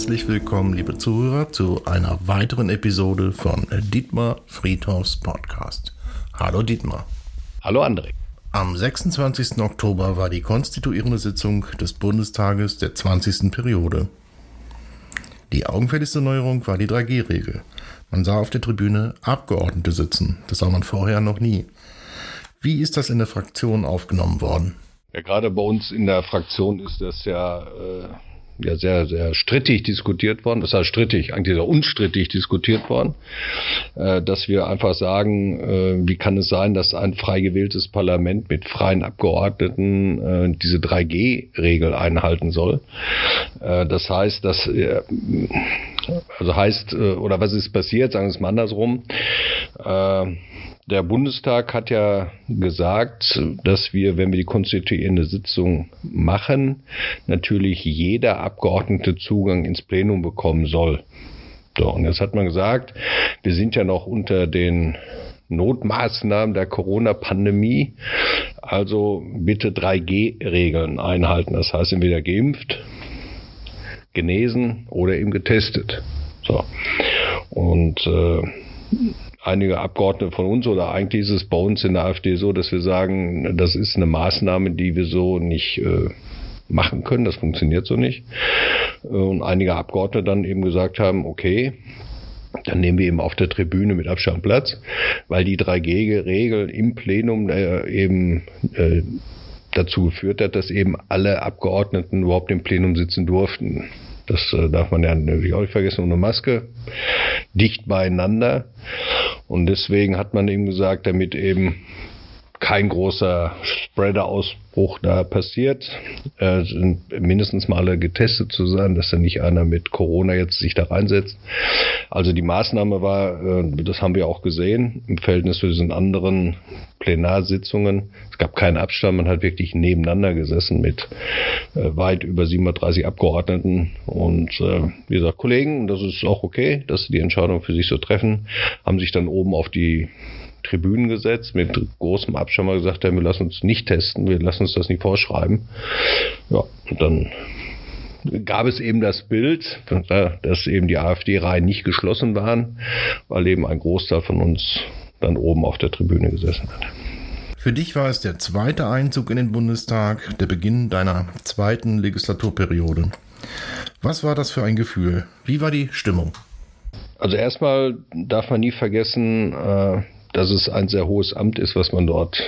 Herzlich willkommen, liebe Zuhörer, zu einer weiteren Episode von Dietmar Friedhofs Podcast. Hallo Dietmar. Hallo André. Am 26. Oktober war die konstituierende Sitzung des Bundestages der 20. Periode. Die augenfälligste Neuerung war die 3G-Regel. Man sah auf der Tribüne Abgeordnete sitzen. Das sah man vorher noch nie. Wie ist das in der Fraktion aufgenommen worden? Ja, gerade bei uns in der Fraktion ist das ja äh, ja sehr, sehr strittig diskutiert worden. Das heißt strittig, eigentlich sehr unstrittig diskutiert worden, äh, dass wir einfach sagen, äh, wie kann es sein, dass ein frei gewähltes Parlament mit freien Abgeordneten äh, diese 3G-Regel einhalten soll. Das heißt, dass also heißt, oder was ist passiert, sagen wir es mal andersrum. Der Bundestag hat ja gesagt, dass wir, wenn wir die konstituierende Sitzung machen, natürlich jeder Abgeordnete Zugang ins Plenum bekommen soll. So, und jetzt hat man gesagt, wir sind ja noch unter den Notmaßnahmen der Corona-Pandemie. Also bitte 3G-Regeln einhalten. Das heißt, entweder geimpft, genesen oder eben getestet. So. Und äh, einige Abgeordnete von uns oder eigentlich ist es bei uns in der AfD so, dass wir sagen, das ist eine Maßnahme, die wir so nicht äh, machen können, das funktioniert so nicht. Und einige Abgeordnete dann eben gesagt haben, okay, dann nehmen wir eben auf der Tribüne mit Abstand Platz, weil die 3G-Regel im Plenum äh, eben äh, dazu geführt hat, dass eben alle Abgeordneten überhaupt im Plenum sitzen durften. Das äh, darf man ja natürlich auch nicht vergessen, ohne Maske, dicht beieinander. Und deswegen hat man eben gesagt, damit eben kein großer Spreader-Ausbruch da passiert, äh, sind mindestens mal alle getestet zu sein, dass da nicht einer mit Corona jetzt sich da reinsetzt. Also die Maßnahme war, äh, das haben wir auch gesehen, im Verhältnis zu diesen anderen Plenarsitzungen. Es gab keinen Abstand, man hat wirklich nebeneinander gesessen mit äh, weit über 37 Abgeordneten. Und äh, wie gesagt, Kollegen, das ist auch okay, dass sie die Entscheidung für sich so treffen, haben sich dann oben auf die Tribünen gesetzt, mit großem mal gesagt haben, wir lassen uns nicht testen, wir lassen uns das nicht vorschreiben. Ja, und dann gab es eben das Bild, dass eben die AfD-Reihen nicht geschlossen waren, weil eben ein Großteil von uns dann oben auf der Tribüne gesessen hat. Für dich war es der zweite Einzug in den Bundestag, der Beginn deiner zweiten Legislaturperiode. Was war das für ein Gefühl? Wie war die Stimmung? Also erstmal darf man nie vergessen, äh, dass es ein sehr hohes Amt ist, was man dort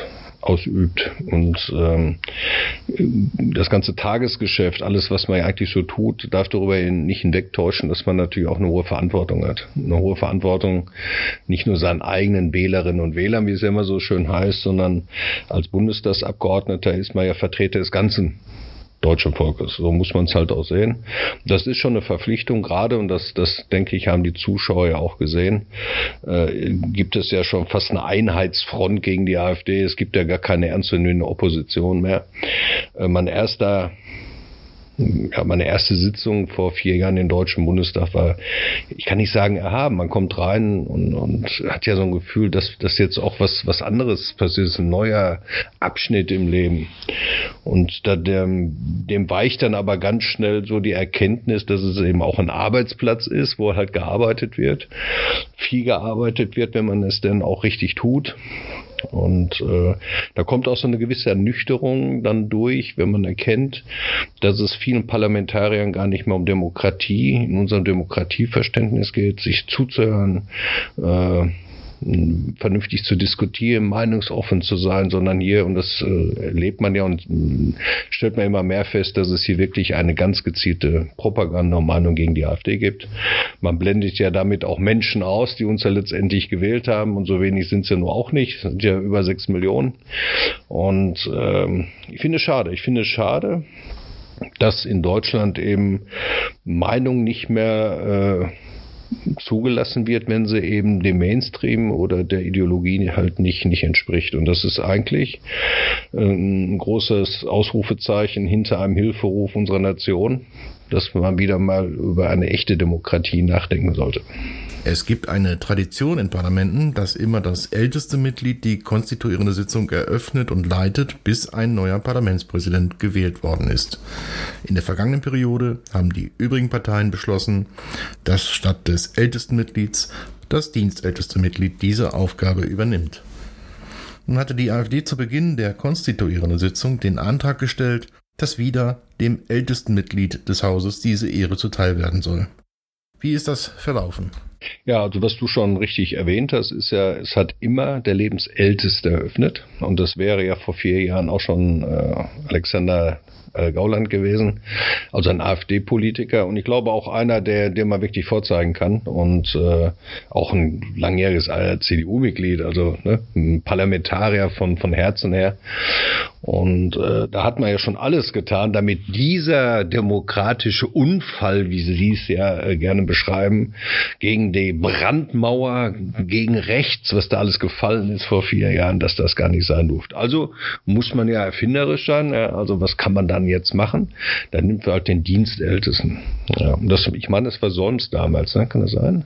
ausübt. Und ähm, das ganze Tagesgeschäft, alles, was man eigentlich so tut, darf darüber nicht hinwegtäuschen, dass man natürlich auch eine hohe Verantwortung hat. Eine hohe Verantwortung nicht nur seinen eigenen Wählerinnen und Wählern, wie es ja immer so schön heißt, sondern als Bundestagsabgeordneter ist man ja Vertreter des ganzen deutschen Volkes. So muss man es halt auch sehen. Das ist schon eine Verpflichtung gerade und das, das denke ich, haben die Zuschauer ja auch gesehen. Äh, gibt es ja schon fast eine Einheitsfront gegen die AfD. Es gibt ja gar keine ernstzunehmende Opposition mehr. Äh, mein erster ja, meine erste Sitzung vor vier Jahren im Deutschen Bundestag war, ich kann nicht sagen erhaben. Man kommt rein und, und hat ja so ein Gefühl, dass das jetzt auch was, was anderes passiert ist, ein neuer Abschnitt im Leben. Und da dem, dem weicht dann aber ganz schnell so die Erkenntnis, dass es eben auch ein Arbeitsplatz ist, wo halt gearbeitet wird, viel gearbeitet wird, wenn man es denn auch richtig tut. Und äh, da kommt auch so eine gewisse Ernüchterung dann durch, wenn man erkennt, dass es vielen Parlamentariern gar nicht mehr um Demokratie in unserem Demokratieverständnis geht, sich zuzuhören, äh, vernünftig zu diskutieren, meinungsoffen zu sein, sondern hier, und das äh, erlebt man ja und äh, stellt man immer mehr fest, dass es hier wirklich eine ganz gezielte Propaganda und Meinung gegen die AfD gibt. Man blendet ja damit auch Menschen aus, die uns ja letztendlich gewählt haben und so wenig sind es ja nur auch nicht, sind ja über sechs Millionen. Und ähm, ich finde es schade, ich finde es schade, dass in Deutschland eben Meinung nicht mehr äh, zugelassen wird, wenn sie eben dem Mainstream oder der Ideologie halt nicht, nicht entspricht. Und das ist eigentlich äh, ein großes Ausrufezeichen hinter einem Hilferuf unserer Nation, dass man wieder mal über eine echte Demokratie nachdenken sollte. Es gibt eine Tradition in Parlamenten, dass immer das älteste Mitglied die konstituierende Sitzung eröffnet und leitet, bis ein neuer Parlamentspräsident gewählt worden ist. In der vergangenen Periode haben die übrigen Parteien beschlossen, dass statt des ältesten Mitglieds das dienstälteste Mitglied diese Aufgabe übernimmt. Nun hatte die AfD zu Beginn der konstituierenden Sitzung den Antrag gestellt, dass wieder dem ältesten Mitglied des Hauses diese Ehre zuteil werden soll. Wie ist das verlaufen? Ja, also was du schon richtig erwähnt hast, ist ja, es hat immer der Lebensälteste eröffnet. Und das wäre ja vor vier Jahren auch schon äh, Alexander äh, Gauland gewesen, also ein AfD-Politiker und ich glaube auch einer, der, der man wirklich vorzeigen kann und äh, auch ein langjähriges äh, CDU-Mitglied, also ne, ein Parlamentarier von, von Herzen her. Und äh, da hat man ja schon alles getan, damit dieser demokratische Unfall, wie Sie es ja äh, gerne beschreiben, gegen die Brandmauer, gegen rechts, was da alles gefallen ist vor vier Jahren, dass das gar nicht sein durfte. Also muss man ja erfinderisch sein. Ja, also was kann man dann jetzt machen? Dann nimmt man halt den Dienstältesten. Ja, und das, ich meine, das war sonst damals, ne? kann das sein?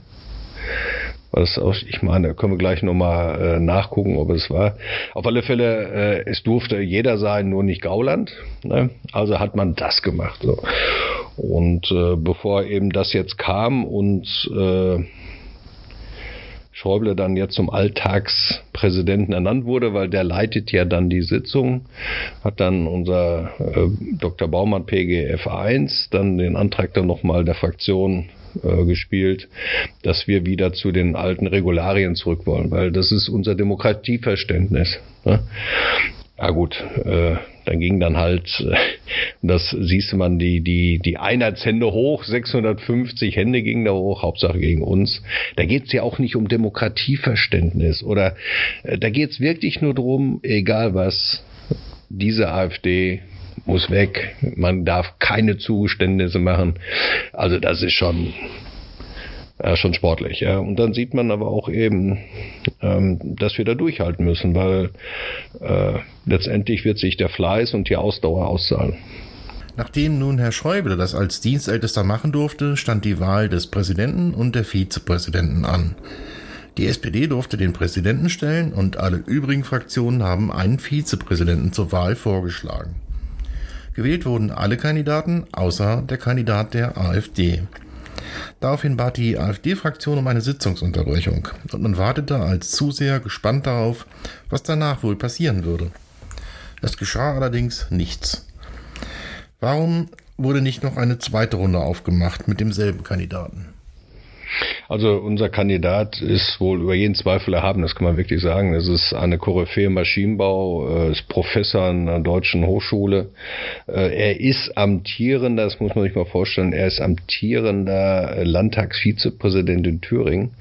Was auch, ich meine, können wir gleich nochmal äh, nachgucken, ob es war. Auf alle Fälle, äh, es durfte jeder sein, nur nicht Gauland. Ne? Also hat man das gemacht. So. Und äh, bevor eben das jetzt kam und äh, Schäuble dann jetzt zum Alltagspräsidenten ernannt wurde, weil der leitet ja dann die Sitzung, hat dann unser äh, Dr. Baumann PGF 1 dann den Antrag dann nochmal der Fraktion äh, gespielt, dass wir wieder zu den alten Regularien zurück wollen, weil das ist unser Demokratieverständnis. Ne? Ja gut, äh, dann ging dann halt, äh, das siehst man, die, die, die Einheitshände hoch, 650 Hände gingen da hoch, Hauptsache gegen uns. Da geht's ja auch nicht um Demokratieverständnis oder äh, da geht's wirklich nur drum, egal was, diese AfD muss weg, man darf keine Zugeständnisse machen. Also das ist schon, ja, schon sportlich. Ja. Und dann sieht man aber auch eben, ähm, dass wir da durchhalten müssen, weil äh, letztendlich wird sich der Fleiß und die Ausdauer auszahlen. Nachdem nun Herr Schäuble das als Dienstältester machen durfte, stand die Wahl des Präsidenten und der Vizepräsidenten an. Die SPD durfte den Präsidenten stellen und alle übrigen Fraktionen haben einen Vizepräsidenten zur Wahl vorgeschlagen. Gewählt wurden alle Kandidaten außer der Kandidat der AfD. Daraufhin bat die AfD-Fraktion um eine Sitzungsunterbrechung und man wartete als Zuseher gespannt darauf, was danach wohl passieren würde. Es geschah allerdings nichts. Warum wurde nicht noch eine zweite Runde aufgemacht mit demselben Kandidaten? Also unser Kandidat ist wohl über jeden Zweifel erhaben, das kann man wirklich sagen. Es ist eine Koryphäe im Maschinenbau, äh, ist Professor an einer deutschen Hochschule. Äh, er ist amtierender, das muss man sich mal vorstellen, er ist amtierender Landtagsvizepräsident in Thüringen.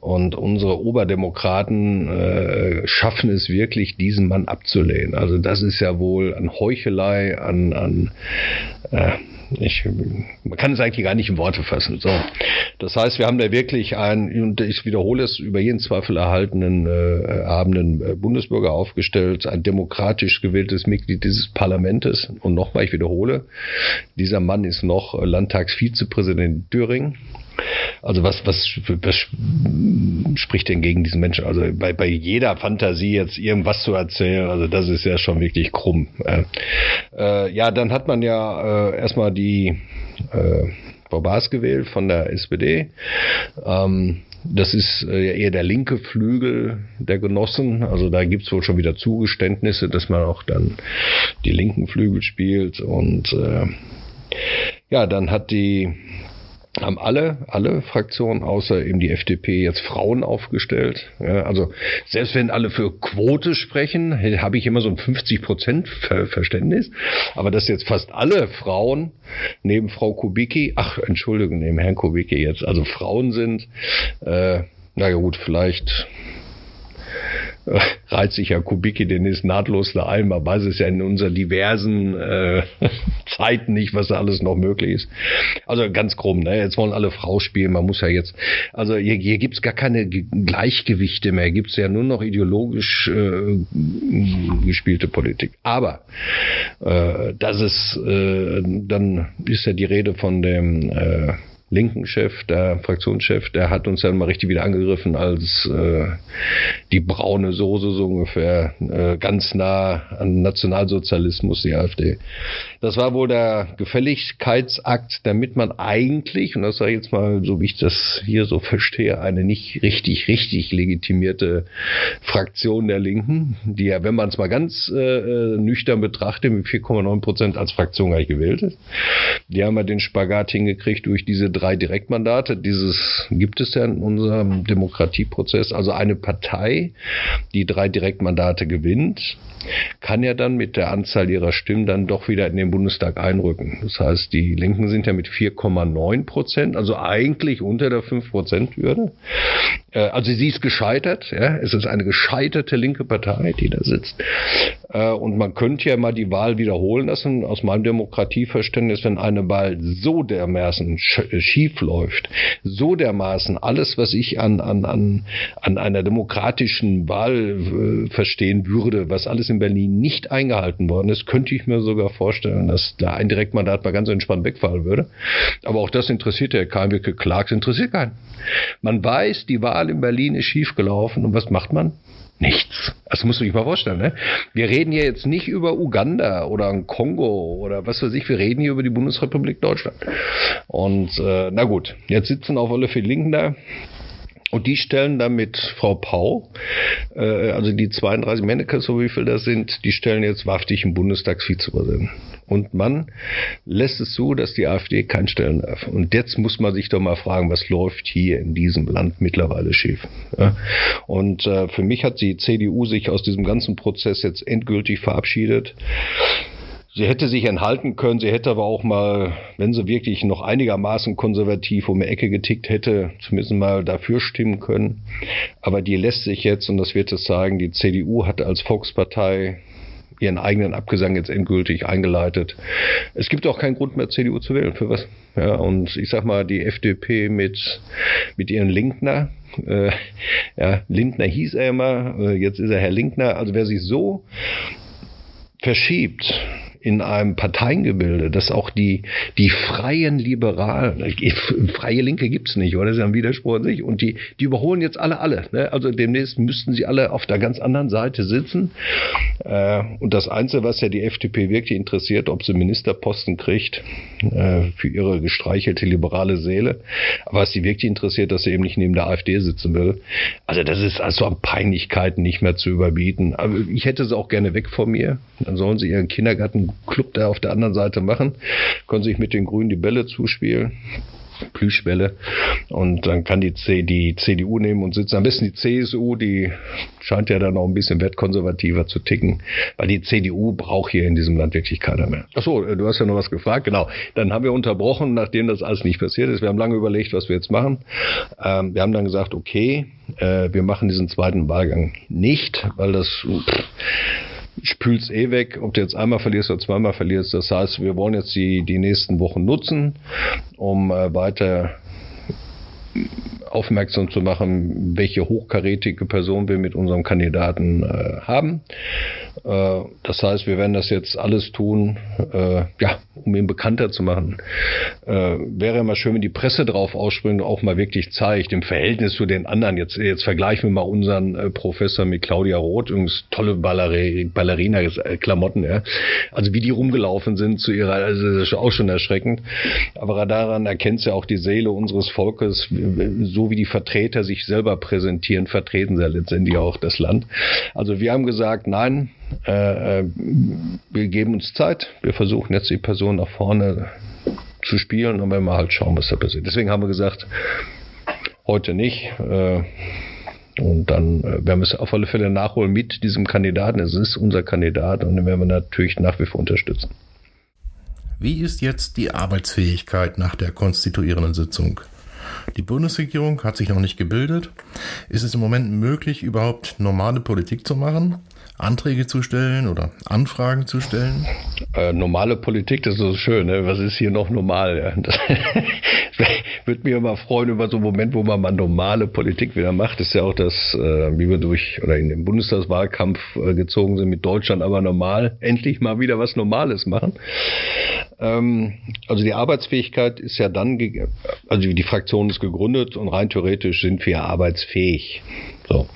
Und unsere Oberdemokraten äh, schaffen es wirklich, diesen Mann abzulehnen. Also das ist ja wohl an Heuchelei, an, an äh, ich, man kann es eigentlich gar nicht in Worte fassen. So, das heißt, wir haben da wirklich einen, und ich wiederhole es, über jeden Zweifel erhaltenen äh, erhabenen äh, Bundesbürger aufgestellt, ein demokratisch gewähltes Mitglied dieses Parlamentes. Und nochmal, ich wiederhole, dieser Mann ist noch Landtagsvizepräsident in Thüringen. Also was, was, was spricht denn gegen diesen Menschen? Also bei, bei jeder Fantasie jetzt irgendwas zu erzählen, also das ist ja schon wirklich krumm. Äh, äh, ja, dann hat man ja äh, erstmal die äh, Frau Baas gewählt von der SPD. Ähm, das ist äh, eher der linke Flügel der Genossen. Also da gibt's wohl schon wieder Zugeständnisse, dass man auch dann die linken Flügel spielt. Und äh, ja, dann hat die haben alle, alle Fraktionen außer eben die FDP jetzt Frauen aufgestellt. Ja, also selbst wenn alle für Quote sprechen, habe ich immer so ein 50 Prozent Verständnis. Aber dass jetzt fast alle Frauen neben Frau Kubicki, ach Entschuldigung, neben Herrn Kubicki jetzt, also Frauen sind, äh, naja gut, vielleicht reizt sich ja Kubicki, den ist nahtlos da ein. Man weiß es ja in unseren diversen äh, Zeiten nicht, was da alles noch möglich ist. Also ganz krumm, ne? Jetzt wollen alle Frau spielen. Man muss ja jetzt, also hier, hier gibt's gar keine Gleichgewichte mehr. Gibt's ja nur noch ideologisch äh, gespielte Politik. Aber äh, das ist, äh, dann ist ja die Rede von dem äh, linken Chef, der Fraktionschef, der hat uns dann mal richtig wieder angegriffen als äh, die braune Soße so ungefähr, äh, ganz nah an Nationalsozialismus, die AfD. Das war wohl der Gefälligkeitsakt, damit man eigentlich, und das sage ich jetzt mal, so wie ich das hier so verstehe, eine nicht richtig, richtig legitimierte Fraktion der Linken, die ja, wenn man es mal ganz äh, äh nüchtern betrachtet, mit 4,9 Prozent als Fraktion eigentlich gewählt ist. Die haben ja den Spagat hingekriegt durch diese drei Direktmandate. Dieses gibt es ja in unserem Demokratieprozess. Also eine Partei, die drei Direktmandate gewinnt, kann ja dann mit der Anzahl ihrer Stimmen dann doch wieder in den Bundestag einrücken. Das heißt, die Linken sind ja mit 4,9 Prozent, also eigentlich unter der 5 Prozent Hürde. Äh, also sie ist gescheitert. Ja? Es ist eine gescheiterte linke Partei, die da sitzt. Äh, und man könnte ja mal die Wahl wiederholen lassen. Aus meinem Demokratieverständnis, wenn eine Wahl so dermaßen schief läuft, so dermaßen alles, was ich an, an, an, an einer demokratischen Wahl äh, verstehen würde, was alles in Berlin nicht eingehalten worden ist, könnte ich mir sogar vorstellen, dass da ein Direktmandat mal ganz entspannt wegfallen würde. Aber auch das interessiert ja keinen, wirklich Clarks interessiert keinen. Man weiß, die Wahl in Berlin ist schiefgelaufen und was macht man? Nichts. Das musst du dich mal vorstellen. Ne? Wir reden hier jetzt nicht über Uganda oder Kongo oder was weiß ich. Wir reden hier über die Bundesrepublik Deutschland. Und äh, na gut, jetzt sitzen auf alle vier Linken da. Und die stellen dann mit Frau Pau, äh, also die 32 Mannekes, so wie viel das sind, die stellen jetzt wahrhaftig im Bundestagsvizepräsidenten. Und man lässt es so, dass die AfD keinen stellen darf. Und jetzt muss man sich doch mal fragen, was läuft hier in diesem Land mittlerweile schief. Ja? Und äh, für mich hat die CDU sich aus diesem ganzen Prozess jetzt endgültig verabschiedet. Sie hätte sich enthalten können, sie hätte aber auch mal, wenn sie wirklich noch einigermaßen konservativ um die Ecke getickt hätte, zumindest mal dafür stimmen können. Aber die lässt sich jetzt, und das wird es sagen, die CDU hat als Volkspartei ihren eigenen Abgesang jetzt endgültig eingeleitet. Es gibt auch keinen Grund mehr, CDU zu wählen. Für was? Ja, und ich sag mal, die FDP mit, mit ihren Linkner, äh, ja, Lindner hieß er immer, äh, jetzt ist er Herr Linkner. Also wer sich so verschiebt in einem Parteiengebilde, dass auch die, die freien Liberalen, freie Linke gibt's nicht, oder? Ja ein Widerspruch an sich. Und die, die überholen jetzt alle, alle. Ne? Also demnächst müssten sie alle auf der ganz anderen Seite sitzen. Äh, und das Einzige, was ja die FDP wirklich interessiert, ob sie Ministerposten kriegt äh, für ihre gestreichelte liberale Seele. Was sie wirklich interessiert, dass sie eben nicht neben der AfD sitzen will. Also das ist also an Peinlichkeiten nicht mehr zu überbieten. Aber ich hätte sie auch gerne weg von mir. Dann sollen sie ihren Kindergarten Club da auf der anderen Seite machen, können sich mit den Grünen die Bälle zuspielen. Plüschwelle. Und dann kann die, C, die CDU nehmen und sitzen. Am besten die CSU, die scheint ja dann auch ein bisschen wertkonservativer zu ticken, weil die CDU braucht hier in diesem Land wirklich keiner mehr. Achso, du hast ja noch was gefragt. Genau. Dann haben wir unterbrochen, nachdem das alles nicht passiert ist. Wir haben lange überlegt, was wir jetzt machen. Ähm, wir haben dann gesagt, okay, äh, wir machen diesen zweiten Wahlgang nicht, weil das pff, spülst eh weg, ob du jetzt einmal verlierst oder zweimal verlierst. Das heißt, wir wollen jetzt die, die nächsten Wochen nutzen, um äh, weiter aufmerksam zu machen, welche hochkarätige Person wir mit unserem Kandidaten äh, haben. Äh, das heißt, wir werden das jetzt alles tun, äh, ja, um ihn bekannter zu machen. Äh, wäre mal schön, wenn die Presse drauf ausspringt und auch mal wirklich zeigt, im Verhältnis zu den anderen. Jetzt, jetzt vergleichen wir mal unseren äh, Professor mit Claudia Roth, übrigens tolle Ballerina-Klamotten, ja. Also wie die rumgelaufen sind zu ihrer, also das ist auch schon erschreckend. Aber daran erkennt ja auch die Seele unseres Volkes, so wie die Vertreter sich selber präsentieren, vertreten sie letztendlich auch das Land. Also wir haben gesagt, nein, äh, äh, wir geben uns Zeit, wir versuchen jetzt die Person nach vorne zu spielen und wenn wir halt schauen, was da passiert. Deswegen haben wir gesagt, heute nicht. Äh, und dann äh, werden wir es auf alle Fälle nachholen mit diesem Kandidaten. Es ist unser Kandidat und den werden wir natürlich nach wie vor unterstützen. Wie ist jetzt die Arbeitsfähigkeit nach der konstituierenden Sitzung? Die Bundesregierung hat sich noch nicht gebildet. Ist es im Moment möglich, überhaupt normale Politik zu machen? Anträge zu stellen oder Anfragen zu stellen? Äh, normale Politik, das ist so schön. Ne? Was ist hier noch normal? Ja? Das, würde mich aber freuen über so einen Moment, wo man mal normale Politik wieder macht. Das ist ja auch das, äh, wie wir durch oder in den Bundestagswahlkampf äh, gezogen sind mit Deutschland, aber normal endlich mal wieder was Normales machen. Ähm, also die Arbeitsfähigkeit ist ja dann, also die Fraktion ist gegründet und rein theoretisch sind wir arbeitsfähig. So.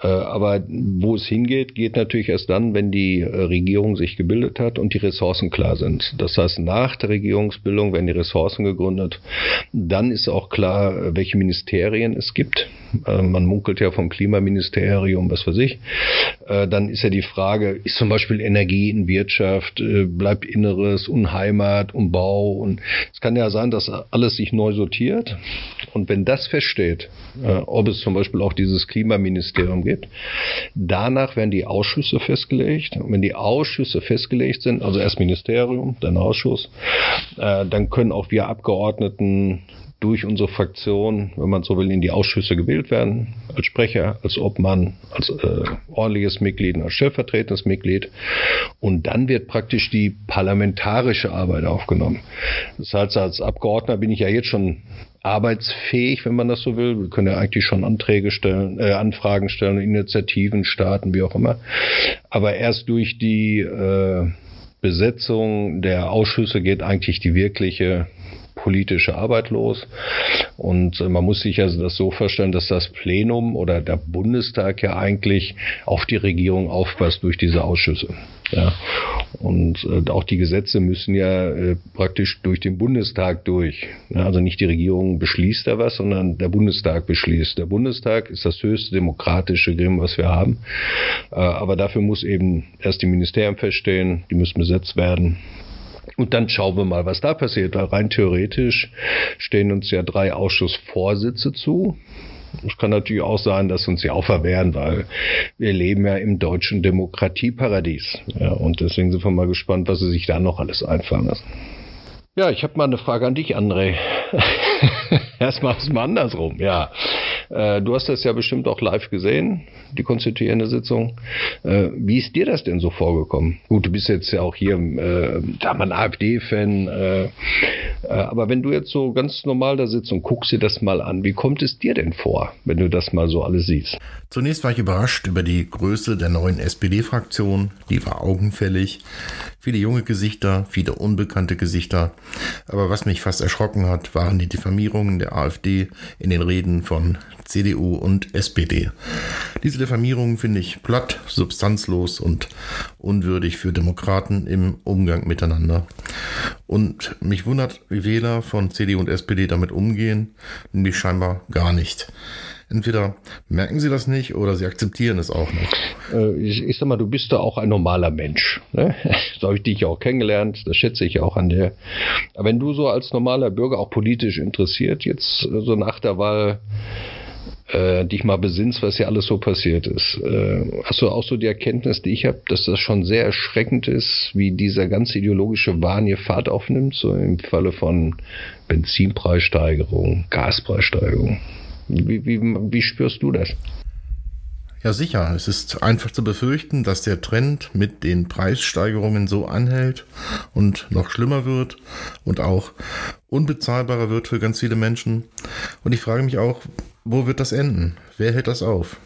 Äh, aber wo es hingeht, geht natürlich erst dann, wenn die äh, Regierung sich gebildet hat und die Ressourcen klar sind. Das heißt, nach der Regierungsbildung werden die Ressourcen gegründet. Dann ist auch klar, äh, welche Ministerien es gibt. Man munkelt ja vom Klimaministerium, was weiß ich. Dann ist ja die Frage, ist zum Beispiel Energie in Wirtschaft, bleibt Inneres, Unheimat, Umbau. Und es kann ja sein, dass alles sich neu sortiert. Und wenn das feststeht, ob es zum Beispiel auch dieses Klimaministerium gibt. Danach werden die Ausschüsse festgelegt. Und wenn die Ausschüsse festgelegt sind, also erst Ministerium, dann Ausschuss, äh, dann können auch wir Abgeordneten durch unsere Fraktion, wenn man so will, in die Ausschüsse gewählt werden, als Sprecher, als Obmann, als äh, ordentliches Mitglied, als stellvertretendes Mitglied. Und dann wird praktisch die parlamentarische Arbeit aufgenommen. Das heißt, als Abgeordneter bin ich ja jetzt schon arbeitsfähig, wenn man das so will. Wir können ja eigentlich schon Anträge stellen, äh, Anfragen stellen, Initiativen starten, wie auch immer. Aber erst durch die äh, Besetzung der Ausschüsse geht eigentlich die wirkliche politische Arbeit los. Und äh, man muss sich also das so vorstellen, dass das Plenum oder der Bundestag ja eigentlich auf die Regierung aufpasst durch diese Ausschüsse. Ja. Und äh, auch die Gesetze müssen ja äh, praktisch durch den Bundestag durch. Ja, also nicht die Regierung beschließt da was, sondern der Bundestag beschließt. Der Bundestag ist das höchste demokratische Gremium, was wir haben. Äh, aber dafür muss eben erst die Ministerien feststehen, die müssen besetzt werden. Und dann schauen wir mal, was da passiert. Weil rein theoretisch stehen uns ja drei Ausschussvorsitze zu. Es kann natürlich auch sein, dass uns die auch verwehren, weil wir leben ja im deutschen Demokratieparadies. Ja, und deswegen sind wir mal gespannt, was sie sich da noch alles einfallen lassen. Ja, ich habe mal eine Frage an dich, André. Erstmal ist mal andersrum, ja. Äh, du hast das ja bestimmt auch live gesehen, die konstituierende Sitzung. Äh, wie ist dir das denn so vorgekommen? Gut, du bist jetzt ja auch hier, äh, da mal ein AfD-Fan, äh, äh, aber wenn du jetzt so ganz normal da sitzt und guckst dir das mal an, wie kommt es dir denn vor, wenn du das mal so alles siehst? Zunächst war ich überrascht über die Größe der neuen SPD-Fraktion, die war augenfällig. Viele junge Gesichter, viele unbekannte Gesichter. Aber was mich fast erschrocken hat, waren die Diffamierungen der AfD in den Reden von CDU und SPD. Diese Diffamierungen finde ich platt, substanzlos und unwürdig für Demokraten im Umgang miteinander. Und mich wundert, wie Wähler von CDU und SPD damit umgehen, nämlich scheinbar gar nicht. Entweder merken sie das nicht oder sie akzeptieren es auch nicht. Äh, ich, ich sag mal, du bist da auch ein normaler Mensch. Ne? So habe ich dich auch kennengelernt, das schätze ich auch an dir. Aber wenn du so als normaler Bürger auch politisch interessiert, jetzt so nach der Wahl äh, dich mal besinnst, was hier alles so passiert ist. Äh, hast du auch so die Erkenntnis, die ich habe, dass das schon sehr erschreckend ist, wie dieser ganze ideologische Wahn hier Fahrt aufnimmt, so im Falle von Benzinpreissteigerung, Gaspreissteigerung? Wie, wie, wie spürst du das? Ja, sicher. Es ist einfach zu befürchten, dass der Trend mit den Preissteigerungen so anhält und noch schlimmer wird und auch unbezahlbarer wird für ganz viele Menschen. Und ich frage mich auch, wo wird das enden? Wer hält das auf?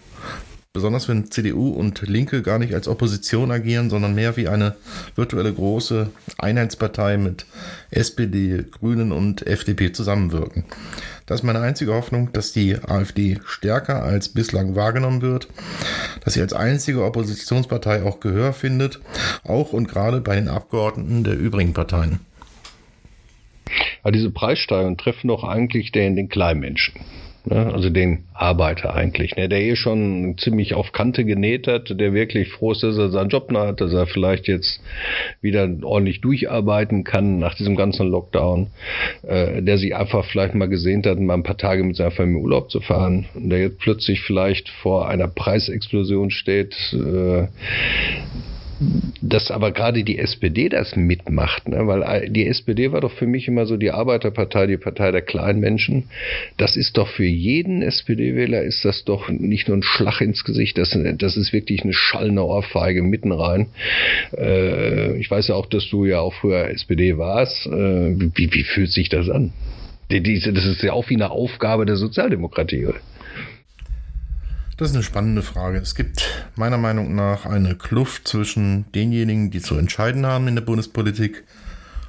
Besonders wenn CDU und Linke gar nicht als Opposition agieren, sondern mehr wie eine virtuelle große Einheitspartei mit SPD, Grünen und FDP zusammenwirken. Das ist meine einzige Hoffnung, dass die AfD stärker als bislang wahrgenommen wird, dass sie als einzige Oppositionspartei auch Gehör findet, auch und gerade bei den Abgeordneten der übrigen Parteien. Aber diese Preissteigerungen treffen doch eigentlich den, den Kleinmenschen. Ne? Also den Arbeiter eigentlich, ne? der eh schon ziemlich auf Kante genäht hat, der wirklich froh ist, dass er seinen Job noch hat, dass er vielleicht jetzt wieder ordentlich durcharbeiten kann nach diesem ganzen Lockdown, äh, der sich einfach vielleicht mal gesehnt hat, mal ein paar Tage mit seiner Familie Urlaub zu fahren und der jetzt plötzlich vielleicht vor einer Preisexplosion steht, äh, dass aber gerade die SPD das mitmacht, ne? weil die SPD war doch für mich immer so die Arbeiterpartei, die Partei der kleinen Menschen. Das ist doch für jeden SPD-Wähler ist das doch nicht nur ein Schlag ins Gesicht, das, das ist wirklich eine schallende Ohrfeige mitten rein. Äh, ich weiß ja auch, dass du ja auch früher SPD warst. Äh, wie, wie fühlt sich das an? Das ist ja auch wie eine Aufgabe der Sozialdemokratie. Oder? Das ist eine spannende Frage. Es gibt meiner Meinung nach eine Kluft zwischen denjenigen, die zu entscheiden haben in der Bundespolitik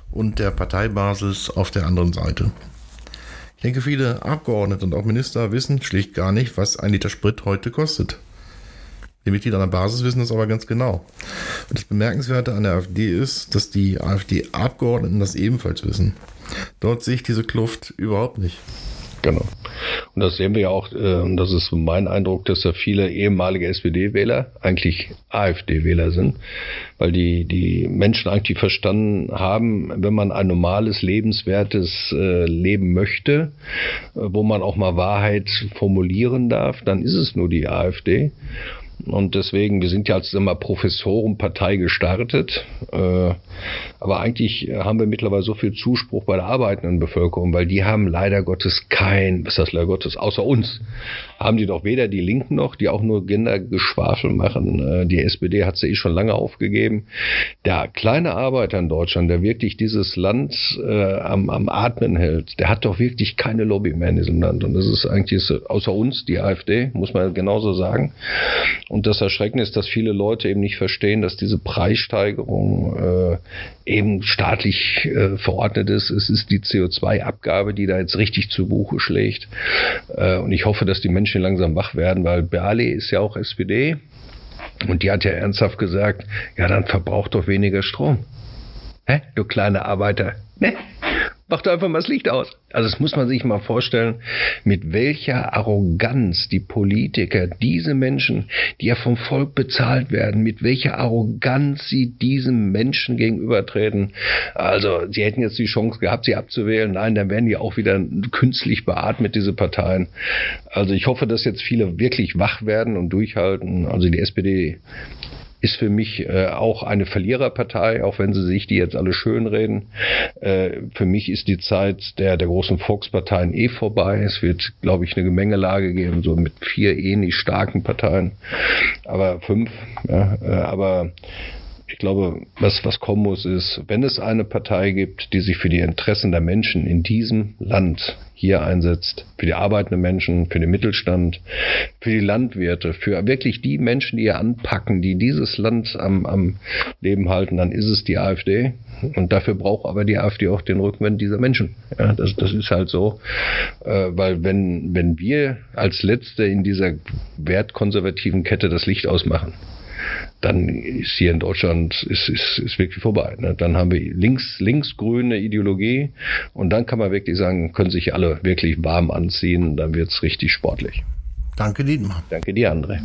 und der Parteibasis auf der anderen Seite. Ich denke, viele Abgeordnete und auch Minister wissen schlicht gar nicht, was ein Liter Sprit heute kostet. Die Mitglieder an der Basis wissen das aber ganz genau. Und das Bemerkenswerte an der AfD ist, dass die AfD-Abgeordneten das ebenfalls wissen. Dort sehe ich diese Kluft überhaupt nicht. Genau. Und das sehen wir ja auch, äh, das ist mein Eindruck, dass da viele ehemalige SPD-Wähler eigentlich AfD-Wähler sind, weil die, die Menschen eigentlich verstanden haben, wenn man ein normales, lebenswertes äh, Leben möchte, äh, wo man auch mal Wahrheit formulieren darf, dann ist es nur die AfD. Und deswegen, wir sind ja als immer Professorenpartei gestartet. Äh, aber eigentlich haben wir mittlerweile so viel Zuspruch bei der arbeitenden Bevölkerung, weil die haben leider Gottes kein, was das leider Gottes, außer uns, haben die doch weder die Linken noch, die auch nur Gendergeschwafel machen. Äh, die SPD hat sie eh schon lange aufgegeben. Der kleine Arbeiter in Deutschland, der wirklich dieses Land äh, am, am Atmen hält, der hat doch wirklich keine Lobby mehr in diesem Land. Und das ist eigentlich außer uns die AfD, muss man genauso sagen. Und das Erschreckende ist, dass viele Leute eben nicht verstehen, dass diese Preissteigerung äh, eben staatlich äh, verordnet ist. Es ist die CO2-Abgabe, die da jetzt richtig zu Buche schlägt. Äh, und ich hoffe, dass die Menschen langsam wach werden, weil Berle ist ja auch SPD. Und die hat ja ernsthaft gesagt, ja, dann verbraucht doch weniger Strom. Hä, du kleine Arbeiter. Ne? Mach doch einfach mal das Licht aus. Also das muss man sich mal vorstellen, mit welcher Arroganz die Politiker, diese Menschen, die ja vom Volk bezahlt werden, mit welcher Arroganz sie diesem Menschen gegenübertreten. Also sie hätten jetzt die Chance gehabt, sie abzuwählen. Nein, dann werden die auch wieder künstlich beatmet, diese Parteien. Also ich hoffe, dass jetzt viele wirklich wach werden und durchhalten. Also die SPD ist für mich äh, auch eine Verliererpartei, auch wenn sie sich die jetzt alle schönreden. Äh, für mich ist die Zeit der, der großen Volksparteien eh vorbei. Es wird, glaube ich, eine Gemengelage geben, so mit vier ähnlich starken Parteien, aber fünf. Ja, äh, aber ich glaube, was, was kommen muss, ist, wenn es eine Partei gibt, die sich für die Interessen der Menschen in diesem Land hier einsetzt, für die arbeitenden Menschen, für den Mittelstand, für die Landwirte, für wirklich die Menschen, die hier anpacken, die dieses Land am, am Leben halten, dann ist es die AfD. Und dafür braucht aber die AfD auch den Rückenwind dieser Menschen. Ja, das, das ist halt so. Äh, weil wenn, wenn wir als Letzte in dieser wertkonservativen Kette das Licht ausmachen, dann ist hier in Deutschland ist, ist, ist wirklich vorbei. Ne? Dann haben wir links, linksgrüne Ideologie und dann kann man wirklich sagen, können sich alle wirklich warm anziehen, dann wird es richtig sportlich. Danke, Dietmar. Danke dir, André.